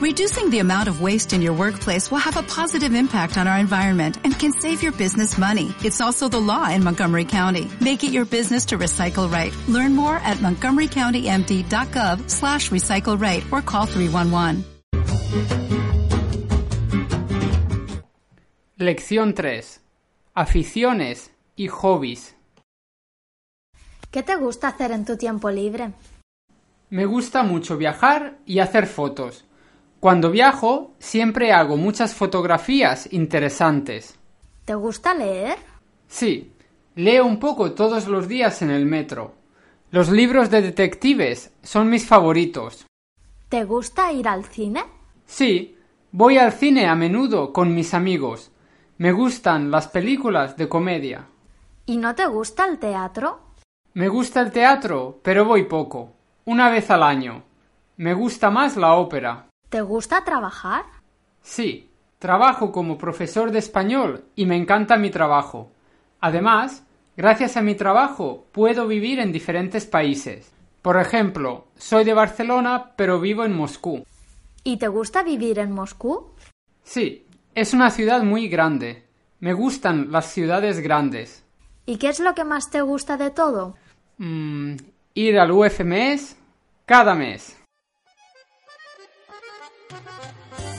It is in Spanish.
Reducing the amount of waste in your workplace will have a positive impact on our environment and can save your business money. It's also the law in Montgomery County. Make it your business to recycle right. Learn more at montgomerycountymd.gov slash recycle right or call 311. Lección 3. Aficiones y hobbies. ¿Qué te gusta hacer en tu tiempo libre? Me gusta mucho viajar y hacer fotos. Cuando viajo siempre hago muchas fotografías interesantes. ¿Te gusta leer? Sí, leo un poco todos los días en el metro. Los libros de detectives son mis favoritos. ¿Te gusta ir al cine? Sí, voy al cine a menudo con mis amigos. Me gustan las películas de comedia. ¿Y no te gusta el teatro? Me gusta el teatro, pero voy poco. Una vez al año. Me gusta más la ópera. ¿Te gusta trabajar? Sí, trabajo como profesor de español y me encanta mi trabajo. Además, gracias a mi trabajo puedo vivir en diferentes países. Por ejemplo, soy de Barcelona, pero vivo en Moscú. ¿Y te gusta vivir en Moscú? Sí, es una ciudad muy grande. Me gustan las ciudades grandes. ¿Y qué es lo que más te gusta de todo? Mm, ir al UFMS cada mes. Música